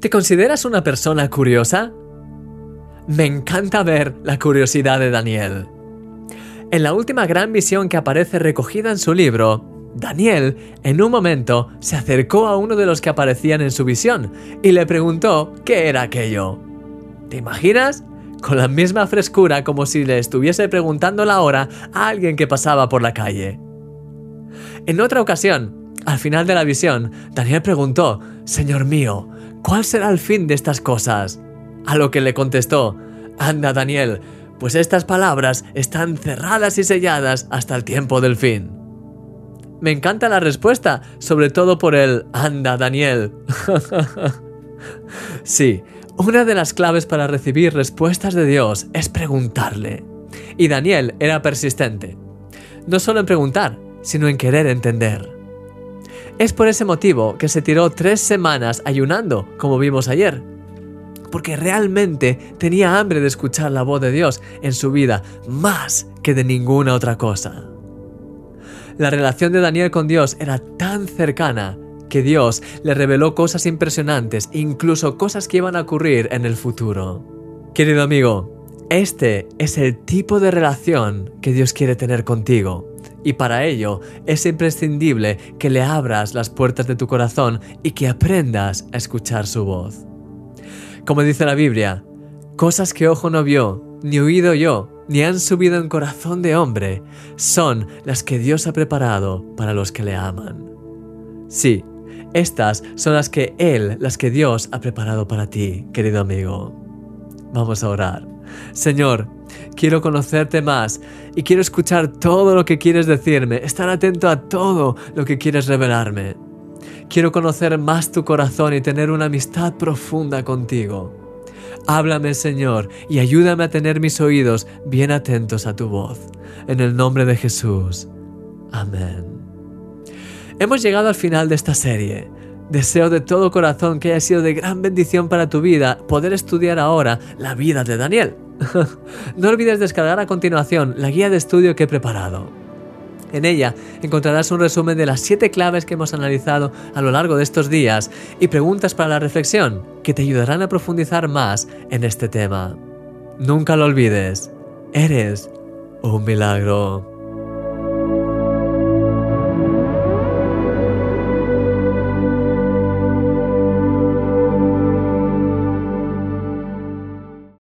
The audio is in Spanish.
¿Te consideras una persona curiosa? Me encanta ver la curiosidad de Daniel. En la última gran visión que aparece recogida en su libro, Daniel, en un momento, se acercó a uno de los que aparecían en su visión y le preguntó qué era aquello. ¿Te imaginas? Con la misma frescura como si le estuviese preguntando la hora a alguien que pasaba por la calle. En otra ocasión, al final de la visión, Daniel preguntó, Señor mío, ¿cuál será el fin de estas cosas? A lo que le contestó, Anda Daniel, pues estas palabras están cerradas y selladas hasta el tiempo del fin. Me encanta la respuesta, sobre todo por el Anda Daniel. sí, una de las claves para recibir respuestas de Dios es preguntarle. Y Daniel era persistente. No solo en preguntar, sino en querer entender. Es por ese motivo que se tiró tres semanas ayunando, como vimos ayer. Porque realmente tenía hambre de escuchar la voz de Dios en su vida más que de ninguna otra cosa. La relación de Daniel con Dios era tan cercana que Dios le reveló cosas impresionantes, incluso cosas que iban a ocurrir en el futuro. Querido amigo, este es el tipo de relación que Dios quiere tener contigo. Y para ello es imprescindible que le abras las puertas de tu corazón y que aprendas a escuchar su voz. Como dice la Biblia, cosas que ojo no vio, ni oído yo, ni han subido en corazón de hombre, son las que Dios ha preparado para los que le aman. Sí, estas son las que Él, las que Dios ha preparado para ti, querido amigo. Vamos a orar. Señor, quiero conocerte más y quiero escuchar todo lo que quieres decirme, estar atento a todo lo que quieres revelarme. Quiero conocer más tu corazón y tener una amistad profunda contigo. Háblame, Señor, y ayúdame a tener mis oídos bien atentos a tu voz. En el nombre de Jesús. Amén. Hemos llegado al final de esta serie. Deseo de todo corazón que haya sido de gran bendición para tu vida poder estudiar ahora la vida de Daniel. no olvides descargar a continuación la guía de estudio que he preparado. En ella encontrarás un resumen de las siete claves que hemos analizado a lo largo de estos días y preguntas para la reflexión que te ayudarán a profundizar más en este tema. Nunca lo olvides, eres un milagro.